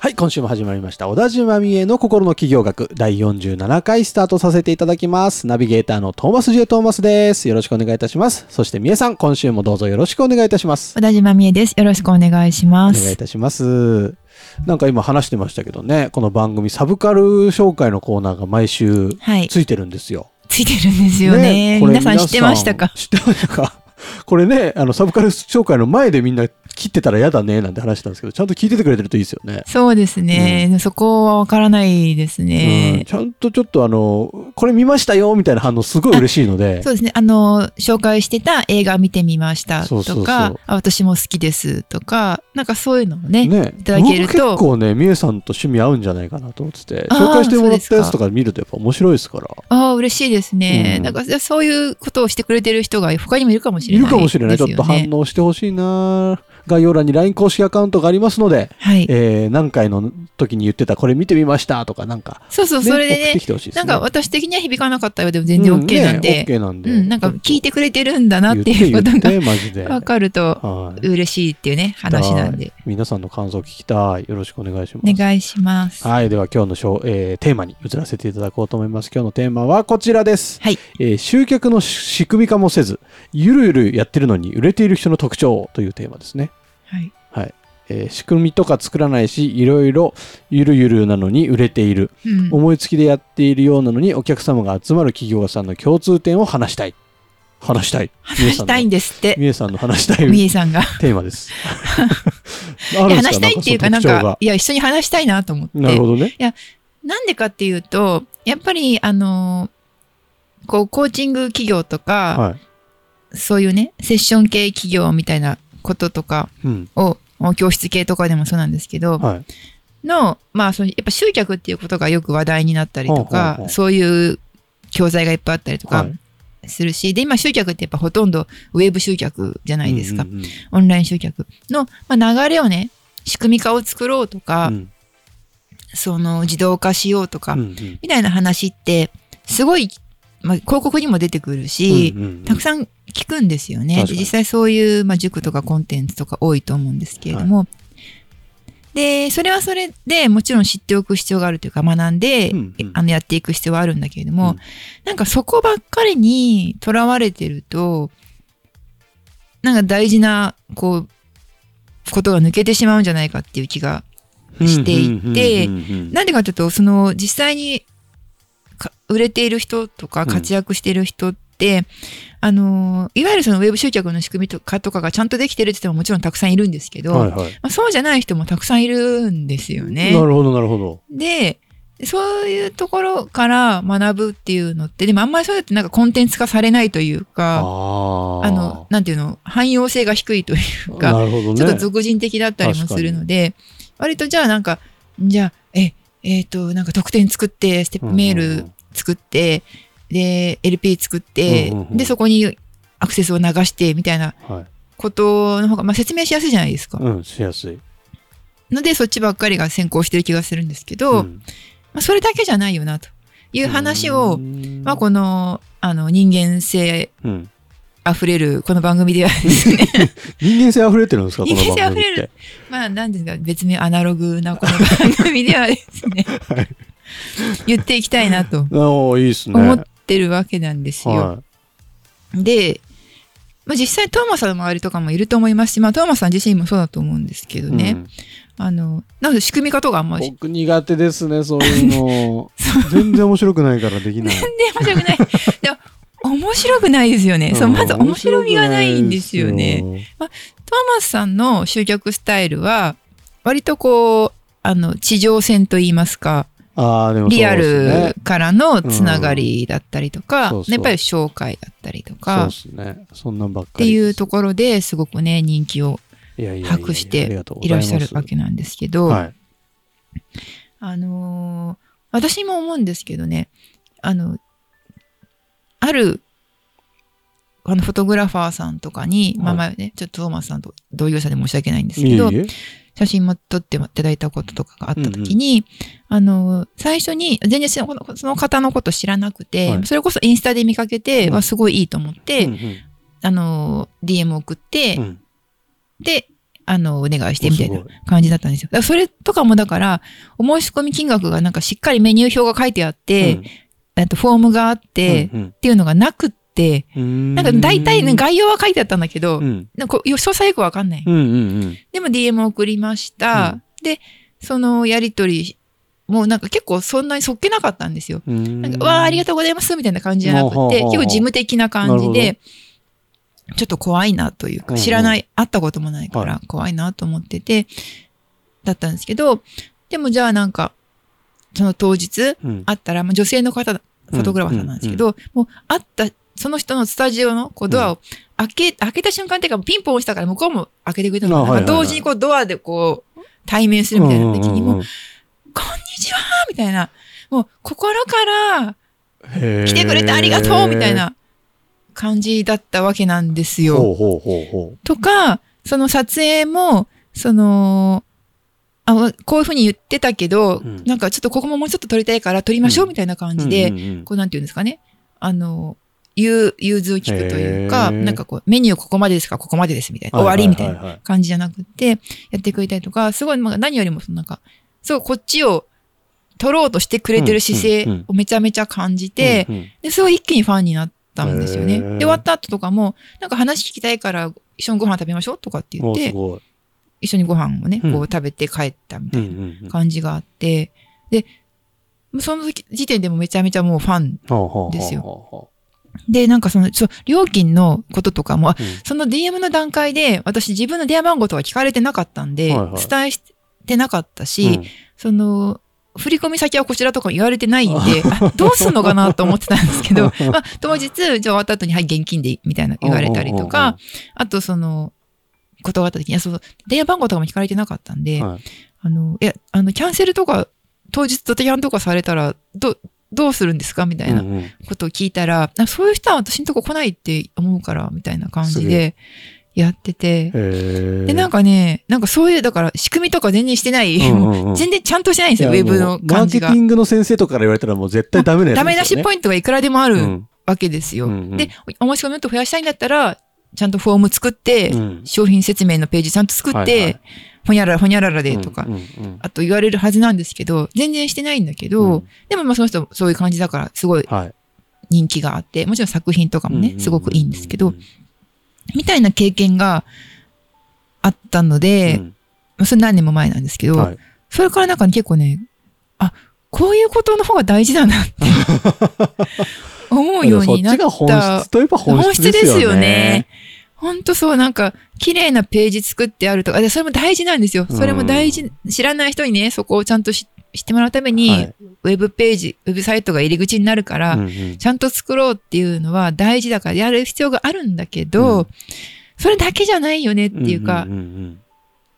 はい、今週も始まりました。小田島美恵の心の企業学第47回スタートさせていただきます。ナビゲーターのトーマスジェトーマスです。よろしくお願いいたします。そして美恵さん、今週もどうぞよろしくお願いいたします。小田島美恵です。よろしくお願いしまお願いいす。たします。なんか今話してましたけどね、この番組サブカル紹介のコーナーが毎週はい。ついてるんですよ。ついてるんですよね。これ皆さん知ってましたか？知ってましたか？これね、あの、サブカル紹介の前でみんな切ってたら嫌だね、なんて話したんですけど、ちゃんと聞いててくれてるといいですよね。そうですね。そこはわからないですうん、ね。ちゃんとちょっとあの、これ見ましたよみたいな反応すごい嬉しいので、そうですね。あの、紹介してた映画見てみましたそうそうそうとか、あ私も好きですとか、なんかそういうのをね。ね、いただけると僕結構ね、みえさんと趣味合うんじゃないかなと思ってて、紹介してもらったやつとか見るとやっぱ面白いですから。ああ、嬉しいですね。うんなんかそういうことをしてくれてる人が他にもいるかもしいれないるかもしれない。ちょっと反応。応してほしいな概要欄に LINE 公式アカウントがありますので、はい。えー、何回の時に言ってたこれ見てみましたとかなんか、そうそう、それでねね。なんか私的には響かなかったようでも全然 OK なんうで、ね OK なんで。うん、なんか聞いてくれてるんだなって言いうことが言ってマジで。わかるとはい。嬉しいっていうね、話なんで。皆さんの感想聞きたい。よろしくお願いします。お願いします。はい。では今日のしょう、えーテーマに移らせていただこうと思います。今日のテーマはこちらです。はい。えー集客の仕組み化もせず、ゆるゆるやってるのに売れている人の特徴というテーマですね。はい。はい。えー仕組みとか作らないし、いろいろゆるゆるなのに売れている。うん思いつきでやっているようなのにお客様が集まる企業さんの共通点を話したい。話したい。話したいんですって。みえさんの話したいみえさんが。テーマです。いや話したいっていうか、なんかいや、一緒に話したいなと思って。なるほどね。なんでかっていうと、やっぱり、あのーこう、コーチング企業とか、はい。そういうね、セッション系企業みたいなこととかうん。を、教室系とかでもそうなんですけど、はい。の、まあ、そのやっぱ集客っていうことがよく話題になったりとかそういう教材がいっぱいあったりとかはいするし、で、今集客ってやっぱほとんどウェブ集客じゃないですか。うんうんうんオンライン集客の、まあ、流れをね、仕組み化を作ろうとか、うんその自動化しようとか、みたいな話って、すごい、まあ、広告にも出てくるし、うんうんうん。たくさん聞くんですよね。実際そういう、まあ、塾とかコンテンツとか多いと思うんですけれども、で、それはそれでもちろん知っておく必要があるというか学んで、うんうん。あのやっていく必要はあるんだけれども、うん。なんかそこばっかりにとらわれてると、なんか大事な、こう、ことが抜けてしまうんじゃないかっていう気がしていてなんでかというと、その実際にか売れている人とかうん活躍している人って、あの、いわゆるそのウェブ集客の仕組みとかとかがちゃんとできてるって言ってももちろんたくさんいるんですけど、はいはい。まあ、そうじゃない人もたくさんいるんですよね。なるほど、なるほど。で、そういうところから学ぶっていうのって、でもあんまりそうやってなんかコンテンツ化されないというあか、あ。あの、なんていうの、汎用性が低いというか、ね。ちょっと俗人的だったりもするので、割とじゃあなんか、じゃあ、え、えっ、と、なんか特典作って、ステップメール作って、で、LP 作って、うんうんうんで、そこにアクセスを流して、みたいなはい。ことの方が、まあ説明しやすいじゃないですか。うん、しやすい。ので、そっちばっかりが先行してる気がするんですけど、んまあ、それだけじゃないよな、という話を、うんまあ、この、あの、人間性うんあふれる、この番組ではですね、人間性溢れてるんですかこの人間性溢れる。まあ、なんですか、別名アナログなこの番組ではですね、はい言っていきたいなといいですね。思ってるわけなんですよ。はで、まあ、実際トーマスさんの周りとかもいると思いますし、まあ、トーマスさん自身もそうだと思うんですけどい。ね、うんあの、なんか仕組み化とかあんまり、僕苦手ですね、そういうの。全然面白くないからできない。全然面白くない。でも、面白くないですよね。そう、まず面白みがないんですよね。面白くないですよ。トーマスさんの集客スタイルは、割とこう、あの、地上戦と言いますか、ああ、でもそうリアルからのつながりだったりとか、そうそうやっぱり紹介だったりとそうか、ですね。そんなんばっかってり。いうところですごくね、人気を博していらっしゃるわけなんですけど、はい。あのー私も思うんですけどね、あの、ある、あの、フォトグラファーさんとかに、まあまあね、ちょっとトーマスさんと同業者で申し訳ないんですけど、いえいえ。写真も撮っていただいたこととかがあった時に、あの、最初に、全然その方のこと知らなくて、はい。それこそインスタで見かけて、うんわすごいいいと思って、うんうん。あの、DM 送って、うん。で、あの、お願いしてみたいな感じだったんですよ。だからそれとかもだから、お申し込み金額がなんかしっかりメニュー表が書いてあって、えっと、フォームがあって、うんっていうのがなくって、うん。なんか大体ね、概要は書いてあったんだけど、うん。なんかこう詳細よくわかんない。うんうんでも DM 送りました。うん。で、そのやりとり、もうなんか結構そんなにそっけなかったんですよ。うん。なんか、わあ、ありがとうございますみたいな感じじゃなくて、ほうほうほう結構事務的な感じで、ちょっと怖いなというか、うんうん。知らない、会ったこともないかはら怖いなと思ってて、だったんですけど、でもじゃあなんか、その当日、うん。会ったら、まあ、女性の方、フォトグラファーさんなんですけど、もう会った、その人のスタジオのこうドアを開け、開けた瞬間っていうか、ピンポン押したから向こうも開けてくれたのかなあはいはいはい。同時にこうドアでこう、対面するみたいな時にも、こんにちはみたいな、もう心から来てくれてありがとうみたいな感じだったわけなんですよ。ほうほうほうほとか、その撮影も、その、あこういうふうに言ってたけど、うんなんかちょっとここももうちょっと撮りたいから撮りましょうみたいな感う。じで、うんうんうんこうなんていうんですかね。あの、融融通を聞くというか、なんかこう、メニューここまでですか、ここまでですみたいな、終わりみたいなな。感じじゃなくて、やってくれたりとか、すごい、まあ何よりもそのなんか、すごいこっちを撮ろうとしてくれてる姿勢うんうんうんをめちゃめちゃ感じて、うんうんで、すごい一気にファンになったんですよね。で、終わった後とかも、なんか話聞きたいから一緒にご飯食べましょうとかって言おって。一緒にご飯をね、うん。こう食べて帰ったみたうんいな感じがあって、で、その時時点でもめちゃめちゃもうファンですよ。で、なんかその、そう、料金のこととかも、あうん。その DM の段階で私自分の電話番号とか聞かれてなかったんで、はいはい。伝えしてなかったし、うん。その、振り込み先はこちらとか言われてないんで、あどうすんのかなと思ってたんですけど、まあ、当日、じゃあ終わった後に、はい、現金で、みたいな言われたりとか、あとその、断った時に、いやそう、電話番号とかも聞かれてなかったんで、はい。あの、いや、あの、キャンセルとか、当日ドタキャンとかされたら、ど、どうするんですか？みたいなうんうん。ことを聞いたら、あそういう人は私のとこ来ないって思うから、みたいな感じでやってて、で、なんかね、なんかそういう、だから仕組みとか全然してない、うんうんうん。全然ちゃんとしてないんですよ、ウェブの感じが。ケティ。ングの先生とかから言われたらもう絶対ダメなやつダメ出しポイイントがいくらでもああるわけですよ。うんうんで、お申し込みを増やしたいんだったら、ちゃんとフォーム作って、うん。商品説明のページちゃんと作って、はいはい。ほにゃららほにゃららでとか、うんうんうん。あと言われるはずなんですけど、全然してないんだけど、うん。でもまあその人そういう感じだから、すごいはい。人気があって、もちろん作品とかもね、すごくいいんですけど、うんみたいな経験があったので、まあそれ何年も前なんですけど、はい。それからなんか結構ね、あ、こういうことの方が大事だなって 思うようになっそっちが本た質。といえば本本質でよね。質ですすよね。ほんとそう、なんか、綺麗なページ作ってあるとか、でそれも大事なんですよ。それも大事、知らない人にね、そこをちゃんとし知ってもらうために、はい。ウェブページ、ウェブサイトが入り口になるから、うんうん。ちゃんと作ろうっていうのは大事だからやる必要があるんだけど、うん。それだけじゃないよねっていうか、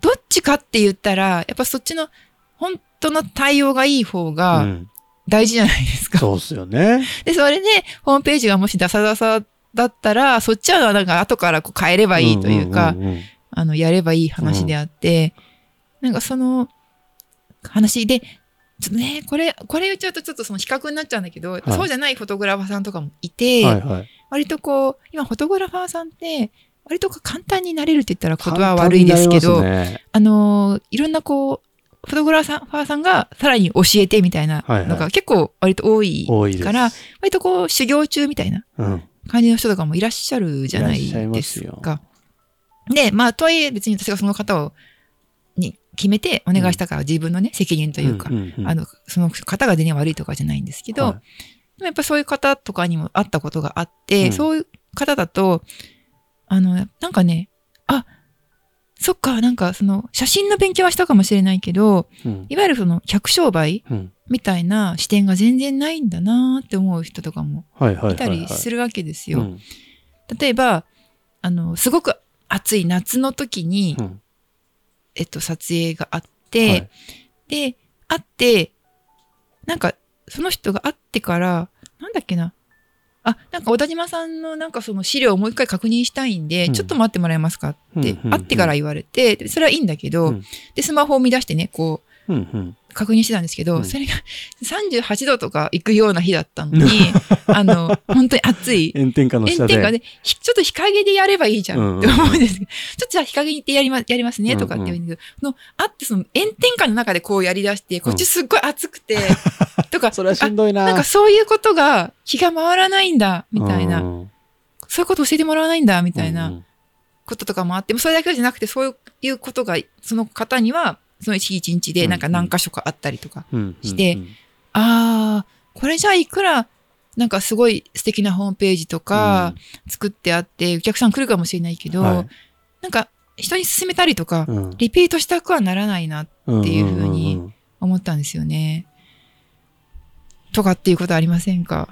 どっちかって言ったら、やっぱそっちの本当の対応がいい方うがん大事じゃないですか。そうっすよね。で、それで、ホームページがもしダサダサだったら、そっちはなんか後からこう変えればいいというか、んんんんあの、やればいい話であって、なんかその話で、ちょっとね、これ、これ言っちゃうとちょっとその比較になっちゃうんだけど、そうじゃないフォトグラファーさんとかもいて、はいはい。割とこう、今フォトグラファーさんって、割と簡単になれるって言ったら言葉は悪いですけど、ねあのーいろんなこう、フォトグラファーさんがさらに教えてみたいなはいはいのが結構割と多い多いです。から、割とこう修行中みたいなうん。感じの人とかもいらっしゃるじゃないですか。で、まあ、とはいえ別に私がその方を、に決めてお願いしたから自分のね、責任というか、あの、その方が全然悪いとかじゃないんですけど、はいやっぱそういう方とかにも会ったことがあって、うんそういう方だと、あの、なんかね、あ、そっか、なんかその写真の勉強はしたかもしれないけど、うん。いわゆるその客商売うん。みたいな視点が全然ないんだなって思う人とかもはいたりするわけですよ。うん。例えば、あの、すごく暑い夏の時に、うん。えっと、撮影があって、はい。で、あって、なんか、その人が会ってから、なんだっけな。あ、なんか小田島さんのなんかその資料をもう一回確認したいんで、うん。ちょっと待ってもらえますかって、うんうんうん。会ってから言われて、でそれはいいんだけど、うん。で、スマホを見出してね、こう、うんうん。確認してたんですけど、うん。それが38度とか行くような日だったのに、あの、本当に暑い。炎天下の下で。炎天下で、ひちょっと日陰でやればいいじゃんって思うんです。けど、ちょっとじゃあ日陰でやりまやりますねとかって言うんだけど、そのあってその炎天下の中でこうやり出して、こっちすっごい暑くて、とか、それはしんどいな。あなんかそういうことが気が回らないんだ、みたいな。うん。そういうこと教えてもらわないんだ、みたいうんなこととかもあって、それだけじゃなくて、そういうことが、その方には、その一日でなんか何箇所かあったりとか、うんしてうん。ああ、これじゃあいくら、なんかすごい素敵なホームページとか作ってあって、お客さん来るかもしれないけど、はい。なんか人に勧めたりとか、うん。リピートしたくはならないなっていうふうに思ったんですよね。とかっていうことありませんか、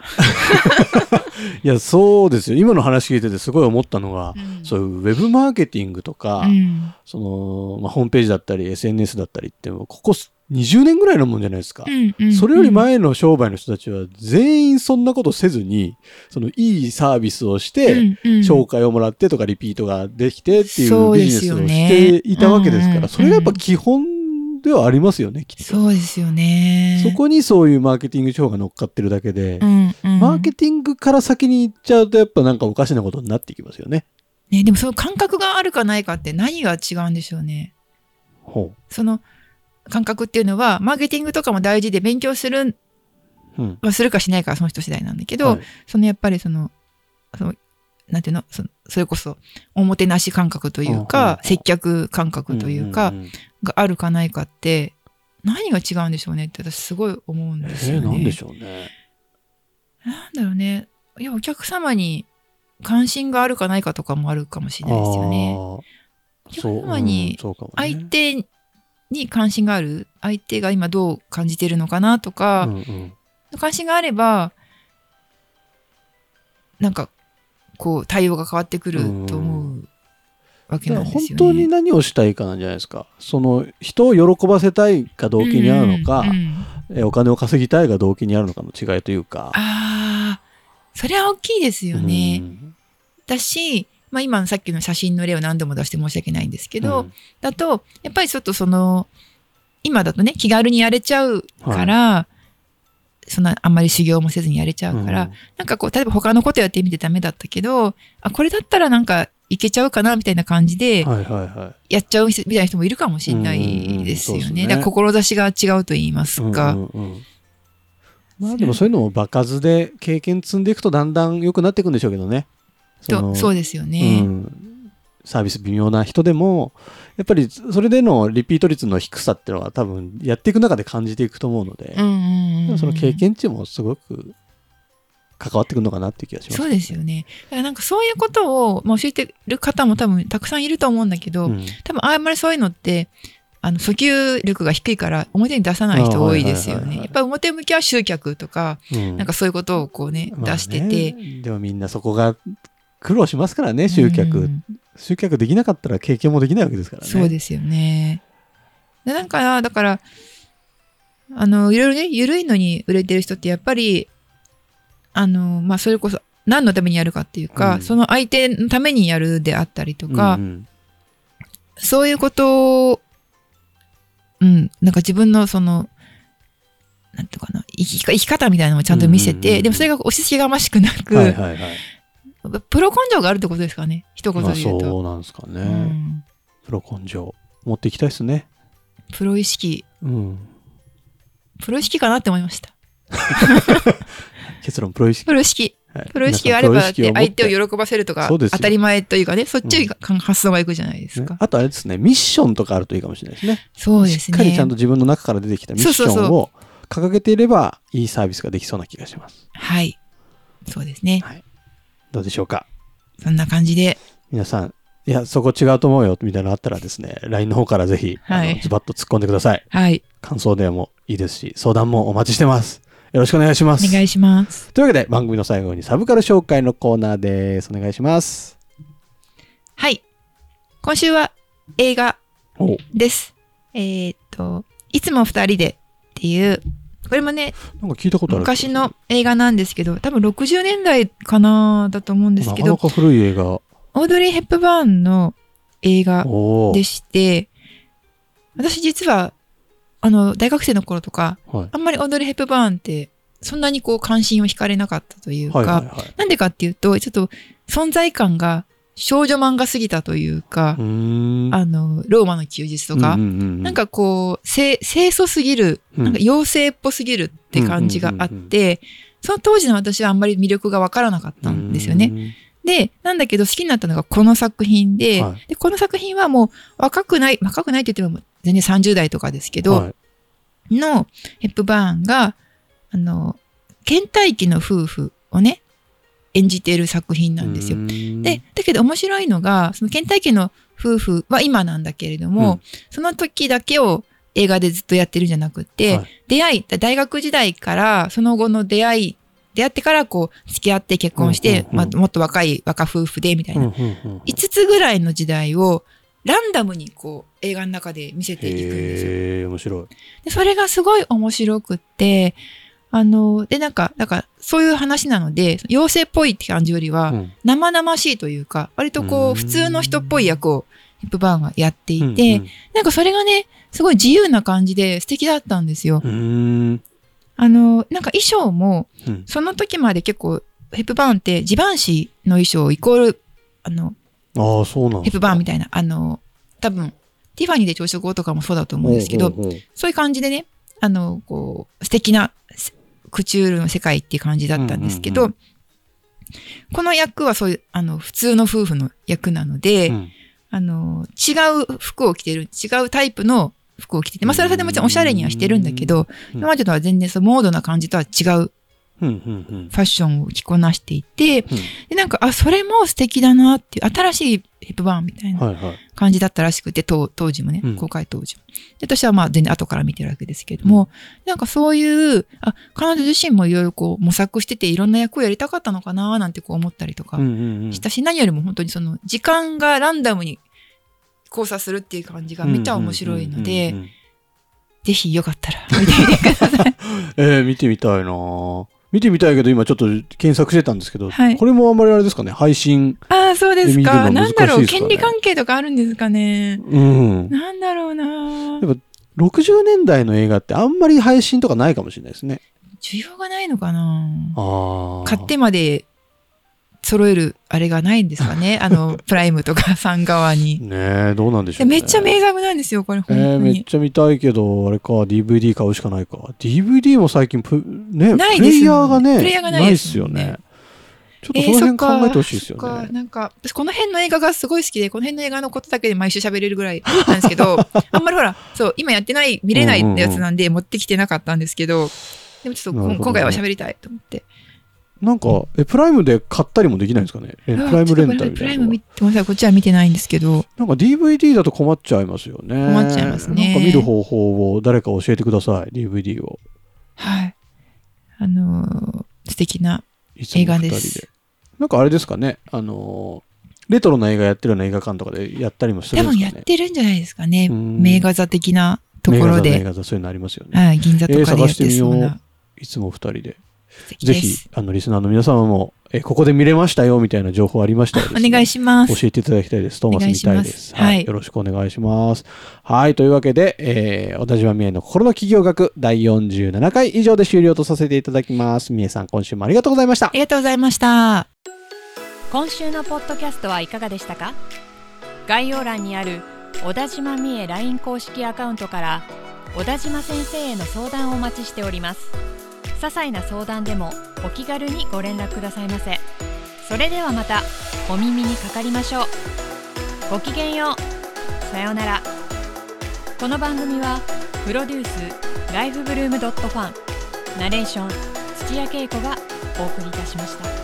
いや、そうですよ。今の話聞いててすごい思ったのが、うん。そういうウェブマーケティングとか、うん。その、まあ、ホームページだったり SNS だったりって、ここ20年ぐらいのもんじゃないですか。うんうん。それより前の商売の人たちは全員そんなことせずに、そのいいサービスをして、うんうん。紹介をもらってとかリピートができてっていそうビジネスをしていたわけですから、うんうん。それがやっぱ基本ではありますよね、きっと。そうですよね。そこにそういうマーケティング手法が乗っかってるだけで、うんうんマーケティングから先に行っちゃうとやっぱなんかおかしなことになっていきますよね。ね、でもその感覚があるかないかって何が違うんでしょうね。ほその感覚っていうのは、マーケティングとかも大事で勉強する、う。うん。まあ、するかしないかはその人次第なんだけど、はいそのやっぱりその、そのなんていうの？それこそ、おもてなし感覚というか、接客感覚というか、があるかないかって、何が違うんでしょうねって私すごい思うんえですよね。ー、なんでしょうね。なんだろうね。いや、お客様に関心があるかないかとかもあるかもしれないですよね。お客様に相手に関心がある相手が今どう感じてるのかなとか、うんうん関心があればなんかこう対応が変わってくると思うわけなんですよね。本当に何をしたいかなんじゃないですか。その人を喜ばせたいか動機にあるのか、うんうんうんえお金を稼ぎたいが動機にあるのかの違いというか。ああそれは大きいですよね。うんだし、まあ、今のさっきの写真の例を何度も出して申し訳ないんですけど、うんだとやっぱりちょっとその今だとね気軽にやれちゃうから、そんなあんまり修行もせずにやれちゃうから、うんなんかこう例えば他のことやってみてダメだったけどあこれだったらなんかいけちゃうかなみたいな感じではいはいはい。やっちゃう人みたいな人もいるかもしれないですよね。うんうんねだから志が違うと言いますか。うんうんうんまあでもそういうのも場数で経験積んでいくとだんだん良くなっていくんでしょうけどね。とそうですよね。うんサービス微妙な人でも、やっぱりそれでのリピート率の低さっていうのは多分やっていく中で感じていくと思うので、その経験値もすごく関わってくるのかなっていう気がします。そうですよね。なんかそういうことを、まあ、教えてる方も多分たくさんいると思うんだけど、うん多分あんまりそういうのって、あの、訴求力が低いから表に出さない人多いですよね。やっぱり表向きは集客とか、うんなんかそういうことをこうね出してて。でもみんなそこが苦労しますからね、集客。うん集客できなかったら経験もできないわけですからね。そうですよね。でなんか、だから、あの、いろいろね、緩いのに売れてる人ってやっぱり、あの、まあ、それこそ何のためにやるかっていうか、うんその相手のためにやるであったりとか、うんうんそういうことを、うん、なんか自分のその、なんていうかな、生き生き方みたいなのをちゃんと見せて、うんうんうんでもそれが押し付けがましくなく、はいはいはい。プロ根性があるってことですかね、一言まあで言うと。そうなんですかね。うんプロ根性。持っていきたいですね。プロ意識、うん。プロ意識かなって思いました。結論、プロ意識。プロ意識。はいプロ意識があれば、相手を喜ばせるとか、当たり前というかね、そっちに発想がいくじゃないですか。ねあとあれですね、ミッションとかあるといいかもしれないですね。そうですね。しっかりちゃんと自分の中から出てきたミッションを掲げていれば、いいサービスができそうな気がします。はい。そうですね。どうでしょうか？そんな感じで。皆さん、いや、そこ違うと思うよ、みたいなのあったらですね、LINE の方からぜひ、はいズバッと突っ込んでください。はい。感想でもいいですし、相談もお待ちしてます。よろしくお願いします。お願いします。というわけで、番組の最後にサブカル紹介のコーナーです。お願いします。はい。今週は映画おです。えーっと、いつも二人でっていうこれもねなんか聞いたことある昔の映画なんですけど多分60年代かなだと思うんですけどなかなか古い映画。オードリー・ヘップバーンの映画。でして私実はあの大学生の頃とかはい。あんまりオードリー・ヘップバーンってそんなにこう関心を惹かれなかったというか、はいはいはい。なんでかっていうとちょっと存在感が少女漫画すぎたというかう。あのローマの休日とか、うんうんうんなん、かこう、清清楚すぎる、うんなんか妖精っぽすぎるって感じがあって、その当時の私はあんまり魅力がわからなかったんですよね。ね。で、なんだけど好きになったのがこの作品で、はいで、この作品はもう若くない、若くないって言っても全然30代とかですけど、はい。のヘップバーンが、あの、倦怠期の夫婦をね、演じている作品なんですよ。で、、だけど面白いのが、その倦怠期の夫婦は今なんだけれども、うん。その時だけを映画でずっとやってるんじゃなくて、はい。出会い、大学時代からその後の出会い、出会ってからこう付き合って結婚して、うんうんうんまあ、もっと若い若夫婦でみたいな、うんうんうん5つぐらいの時代をランダムにこう映画の中で見せていくんですよ。へえ、面白い。でそれがすごい面白くって、あの、で、なんか、だから、そういう話なので、妖精っぽいって感じよりは、うん生々しいというか、割とこうんう、普通の人っぽい役をヒップバーンがやっていて、うんなんかそれがね、すごい自由な感じで素敵だったんですよ。あの、なんか衣装も、うんその時まで結構、ヘップバーンってジバンシーの衣装イコール、あの、ああ、そうなんヘップバーンみたいな、あの、多分、ティファニーで朝食後とかもそうだと思うんですけど、ほうほうほうそういう感じでね、あの、こう、素敵なせクチュールの世界っていう感じだったんですけど、うんこの役はそういう、あの、普通の夫婦の役なので、うん。あの、違う服を着てる、違うタイプの服を着てて、まあそれはそれでもちろんおしゃれにはしてるんだけど、うん今までとは全然そのモードな感じとは違ううんうんうんファッションを着こなしていて、うん。で、なんか、あ、それも素敵だなっていう、新しいヘップバーンみたいな。感じだったらしくて、当当時もねうん、公開当時も。で、私はまあ全然後から見てるわけですけれども、なんかそういう、あ、彼女自身もいろいろこう模索してていろんな役をやりたかったのかななんてこう思ったりとかしたし、何よりも本当にその時間がランダムに交差するっていう感じがめっちゃ面白いのでぜひよかったら見てみてください。えー、見てみたいな。ぁ見てみたいけど、今ちょっと検索してたんですけど、はいこれもあんまりあれですかね、配信。ああ、そうですか。の難しいなんだろう、権利関係とかあるんですかね？うん。なんだろうなやっぱ60年代の映画ってあんまり配信とかないかもしれないですね。需要がないのかな？ああ。買ってまで揃えるあれがないんですかね あの、プライムとかさん側に。ねえ、どうなんでしょう、ね。めっちゃ名作なんですよ、これ、本えー、当に。めっちゃ見たいけど、あれか、DVD 買うしかないか。DVD も最近プ、ね、ないプレイですもんヤーがね、プレイヤーがないっですよね。ちょっとその辺考えてほしいですよそっかね。なんか、私この辺の映画がすごい好きで、この辺の映画のことだけで毎週喋れるぐらいなんですけど、あんまりほら、そう、今やってない、見れないやつなんで持ってきてなかったんですけど、でもちょっとね今回は喋りたいと思って。なんか、え、プライムで買ったりもできないんですかね？えプライムレンタルみプライム見。てごめんなさい、こっちは見てないんですけど、なんか DVD だと困っちゃいますよね。困っちゃいますねなんか見る方法を誰か教えてください、DVD を。はい。あのー素敵な、映画ですなんかあれですかね、あのーレトロな映画やってるような映画館とかでやったりもする多分やんですかね？ってるんじゃないですかね。うん名画座的なところ名画座名で。画座そういうのありますよね。はい、銀座とかでやってそうえー探してみよなう。いつも二人で。ぜひあの、リスナーの皆様も、えーここで見れましたよ、みたいな情報ありましたらねお願いします。教えていただきたいです。トーマス見たいです。お願いしますはいよろしくお願いします。はい。というわけで、えー、小田島美恵の心の企業学第47回以上で終了とさせていただきます。美恵さん、今週もありがとうございましたあ。りがとうございました。今週のポッドキャストはいかがでしたか？概要欄にある小田島美恵 LINE 公式アカウントから小田島先生への相談をお待ちしております些細な相談でもお気軽にご連絡くださいませ。それではまたお耳にかかりましょう。ごきげんよう。さようなら。この番組はプロデュースライフブルームドットファンナレーション土屋恵子がお送りいたしました。